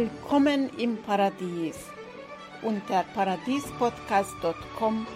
Willkommen im Paradies. Unter paradiespodcast.com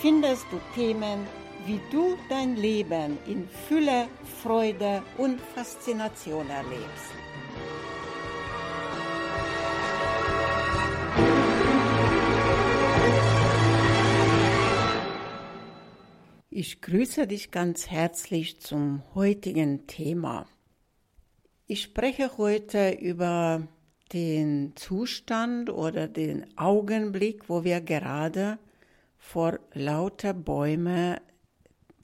findest du Themen, wie du dein Leben in Fülle, Freude und Faszination erlebst. Ich grüße dich ganz herzlich zum heutigen Thema. Ich spreche heute über den Zustand oder den Augenblick, wo wir gerade vor lauter Bäume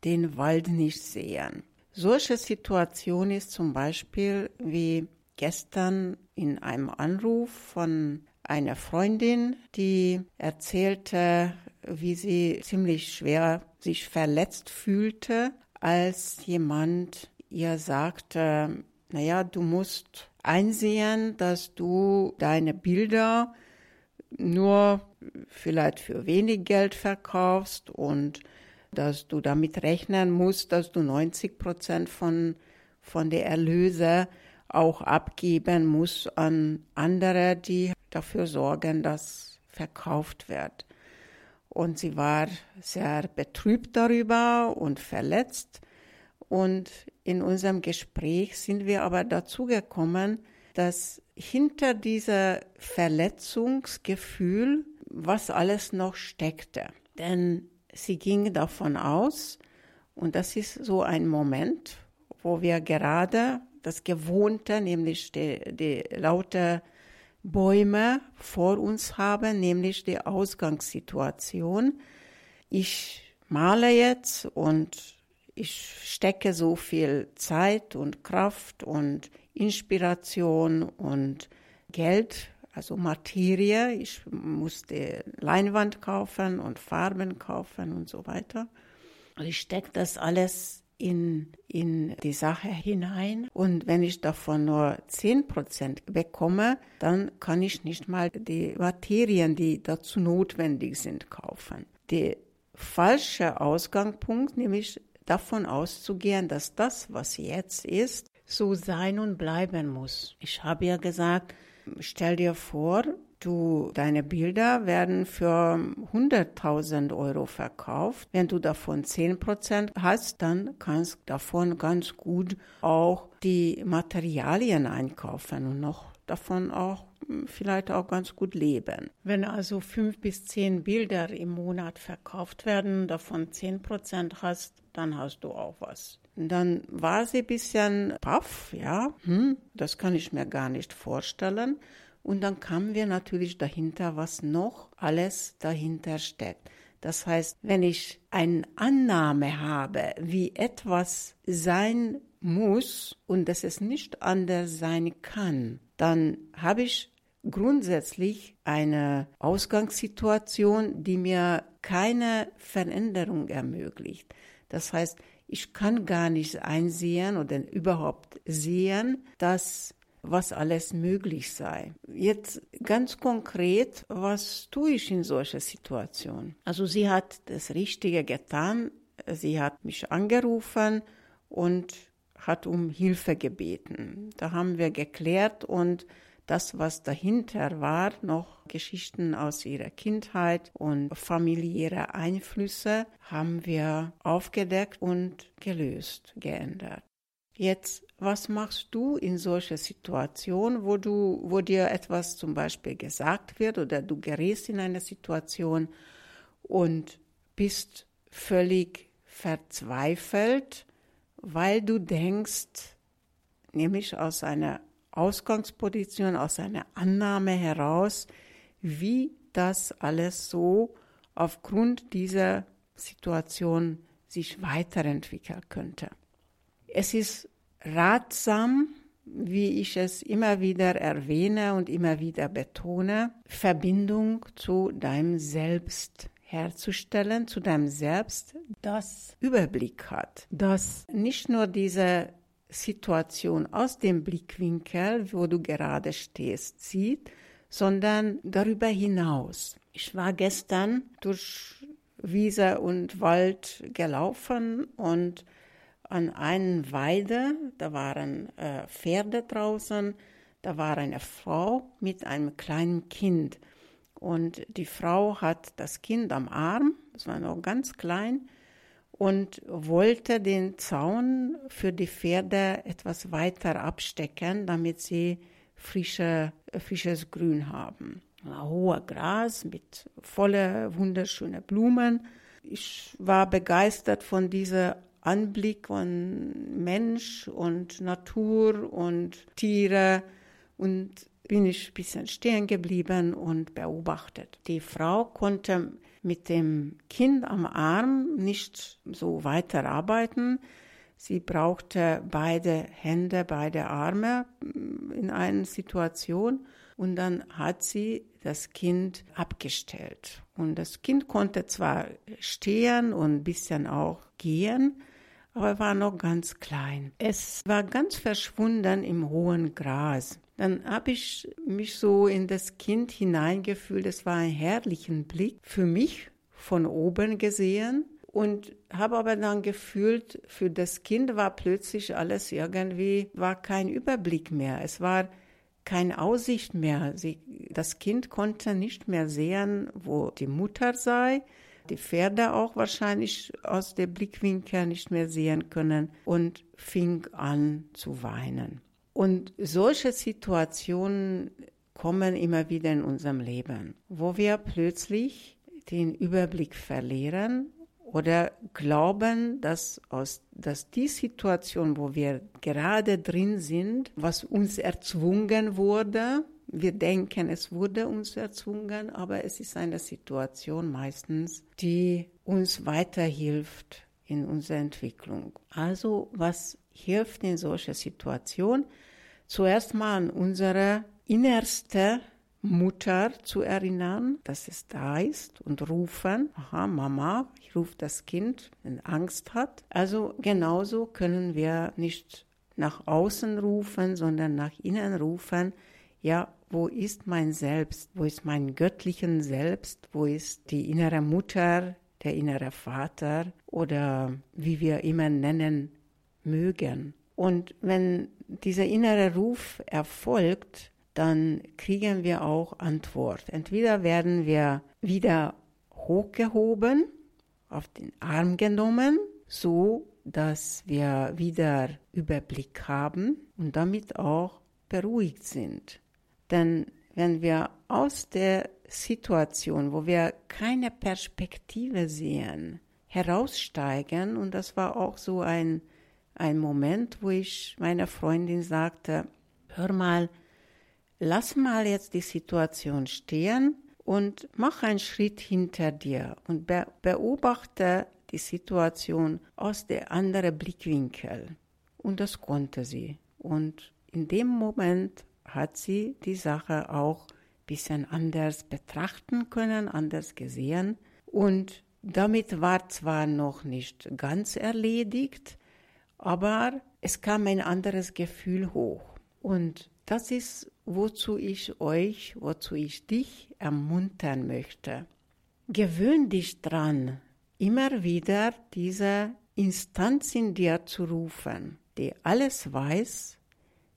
den Wald nicht sehen. Solche Situation ist zum Beispiel wie gestern in einem Anruf von einer Freundin, die erzählte, wie sie ziemlich schwer sich verletzt fühlte, als jemand ihr sagte, naja, du musst einsehen, dass du deine Bilder nur vielleicht für wenig Geld verkaufst und dass du damit rechnen musst, dass du 90 Prozent von, von der Erlöse auch abgeben musst an andere, die dafür sorgen, dass verkauft wird. Und sie war sehr betrübt darüber und verletzt. Und in unserem Gespräch sind wir aber dazu gekommen, dass hinter dieser Verletzungsgefühl was alles noch steckte. Denn sie ging davon aus, und das ist so ein Moment, wo wir gerade das Gewohnte, nämlich die, die laute Bäume vor uns haben, nämlich die Ausgangssituation. Ich male jetzt und ich stecke so viel Zeit und Kraft und Inspiration und Geld, also Materie. Ich musste Leinwand kaufen und Farben kaufen und so weiter. Ich stecke das alles in, in die Sache hinein. Und wenn ich davon nur 10% bekomme, dann kann ich nicht mal die Materien, die dazu notwendig sind, kaufen. Der falsche Ausgangspunkt, nämlich davon auszugehen, dass das, was jetzt ist, so sein und bleiben muss. Ich habe ja gesagt, stell dir vor, du, deine Bilder werden für 100.000 Euro verkauft. Wenn du davon 10% hast, dann kannst du davon ganz gut auch die Materialien einkaufen und noch davon auch vielleicht auch ganz gut leben. Wenn also fünf bis zehn Bilder im Monat verkauft werden, davon zehn Prozent hast, dann hast du auch was. Dann war sie ein bisschen paff, ja, hm, das kann ich mir gar nicht vorstellen. Und dann kamen wir natürlich dahinter, was noch alles dahinter steckt. Das heißt, wenn ich eine Annahme habe, wie etwas sein muss und dass es nicht anders sein kann, dann habe ich grundsätzlich eine Ausgangssituation, die mir keine Veränderung ermöglicht. Das heißt, ich kann gar nicht einsehen oder überhaupt sehen, dass was alles möglich sei. Jetzt ganz konkret, was tue ich in solcher Situation? Also sie hat das Richtige getan. Sie hat mich angerufen und hat um Hilfe gebeten. Da haben wir geklärt und das, was dahinter war, noch Geschichten aus ihrer Kindheit und familiäre Einflüsse, haben wir aufgedeckt und gelöst, geändert. Jetzt, was machst du in solcher Situation, wo du, wo dir etwas zum Beispiel gesagt wird oder du gerätst in eine Situation und bist völlig verzweifelt, weil du denkst, nämlich aus einer Ausgangsposition, aus einer Annahme heraus, wie das alles so aufgrund dieser Situation sich weiterentwickeln könnte. Es ist ratsam, wie ich es immer wieder erwähne und immer wieder betone, Verbindung zu deinem Selbst herzustellen, zu deinem Selbst, das Überblick hat, das nicht nur diese Situation aus dem Blickwinkel, wo du gerade stehst, sieht, sondern darüber hinaus. Ich war gestern durch Wiese und Wald gelaufen und an einer Weide, da waren äh, Pferde draußen, Da war eine Frau mit einem kleinen Kind. Und die Frau hat das Kind am Arm, es war noch ganz klein, und wollte den Zaun für die Pferde etwas weiter abstecken, damit sie frische, frisches Grün haben. Hoher Gras mit voller wunderschöner Blumen. Ich war begeistert von diesem Anblick von Mensch und Natur und Tiere und bin ich ein bisschen stehen geblieben und beobachtet. Die Frau konnte mit dem Kind am Arm nicht so weiterarbeiten. Sie brauchte beide Hände, beide Arme mm, in einer Situation und dann hat sie das Kind abgestellt. Und das Kind konnte zwar stehen und ein bisschen auch gehen, aber war noch ganz klein. Es war ganz verschwunden im hohen Gras. Dann habe ich mich so in das Kind hineingefühlt. Es war ein herrlicher Blick für mich von oben gesehen und habe aber dann gefühlt, für das Kind war plötzlich alles irgendwie, war kein Überblick mehr. Es war keine Aussicht mehr. Sie, das Kind konnte nicht mehr sehen, wo die Mutter sei. Die Pferde auch wahrscheinlich aus dem Blickwinkel nicht mehr sehen können und fing an zu weinen. Und solche Situationen kommen immer wieder in unserem Leben, wo wir plötzlich den Überblick verlieren oder glauben, dass, aus, dass die Situation, wo wir gerade drin sind, was uns erzwungen wurde, wir denken, es wurde uns erzwungen, aber es ist eine Situation meistens, die uns weiterhilft in unserer Entwicklung. Also was hilft in solcher Situation? Zuerst mal an unsere innerste Mutter zu erinnern, dass es da ist und rufen, aha, Mama, ich rufe das Kind, wenn Angst hat. Also genauso können wir nicht nach außen rufen, sondern nach innen rufen, ja, wo ist mein Selbst? Wo ist mein göttlichen Selbst? Wo ist die innere Mutter, der innere Vater oder wie wir immer nennen mögen? Und wenn dieser innere Ruf erfolgt, dann kriegen wir auch Antwort. Entweder werden wir wieder hochgehoben, auf den Arm genommen, so dass wir wieder Überblick haben und damit auch beruhigt sind. Denn wenn wir aus der Situation, wo wir keine Perspektive sehen, heraussteigen, und das war auch so ein ein Moment, wo ich meiner Freundin sagte, hör mal, lass mal jetzt die Situation stehen und mach einen Schritt hinter dir und be beobachte die Situation aus der anderen Blickwinkel. Und das konnte sie. Und in dem Moment hat sie die Sache auch ein bisschen anders betrachten können, anders gesehen. Und damit war zwar noch nicht ganz erledigt, aber es kam ein anderes Gefühl hoch. Und das ist, wozu ich euch, wozu ich dich ermuntern möchte. Gewöhn dich dran, immer wieder diese Instanz in dir zu rufen, die alles weiß,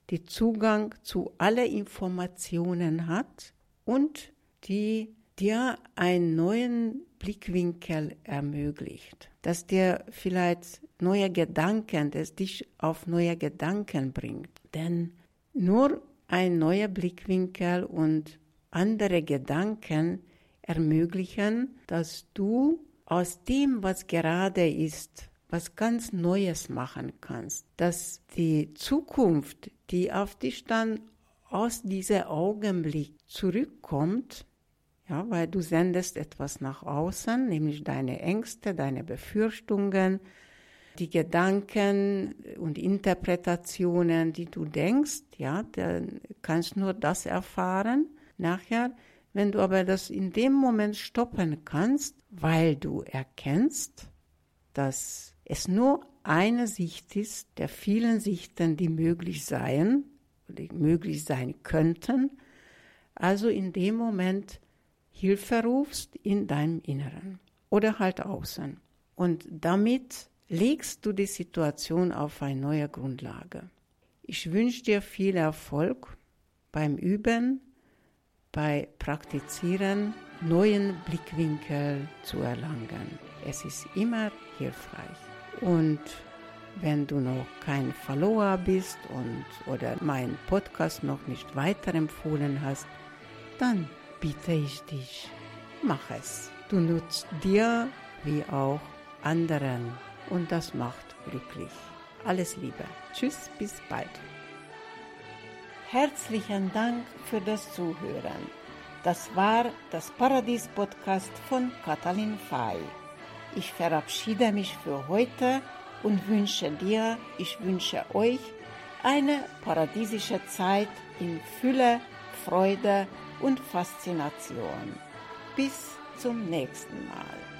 die Zugang zu allen Informationen hat und die dir einen neuen Blickwinkel ermöglicht, dass dir vielleicht neue Gedanken, das dich auf neue Gedanken bringt. Denn nur ein neuer Blickwinkel und andere Gedanken ermöglichen, dass du aus dem, was gerade ist, was ganz Neues machen kannst, dass die Zukunft, die auf dich dann aus diesem Augenblick zurückkommt, ja, weil du sendest etwas nach außen, nämlich deine Ängste, deine Befürchtungen, die Gedanken und Interpretationen, die du denkst, ja, dann kannst nur das erfahren nachher. Wenn du aber das in dem Moment stoppen kannst, weil du erkennst, dass es nur eine Sicht ist der vielen Sichten, die möglich seien oder möglich sein könnten, also in dem Moment Hilfe rufst in deinem Inneren oder halt außen. Und damit legst du die Situation auf eine neue Grundlage. Ich wünsche dir viel Erfolg beim Üben, bei Praktizieren neuen Blickwinkel zu erlangen. Es ist immer hilfreich. Und wenn du noch kein Follower bist und oder meinen Podcast noch nicht weiterempfohlen hast, dann bitte ich dich, mach es. Du nutzt dir wie auch anderen und das macht glücklich. Alles Liebe. Tschüss, bis bald. Herzlichen Dank für das Zuhören. Das war das Paradies-Podcast von Katalin Fay. Ich verabschiede mich für heute und wünsche dir, ich wünsche euch eine paradiesische Zeit in Fülle, Freude und Faszination. Bis zum nächsten Mal.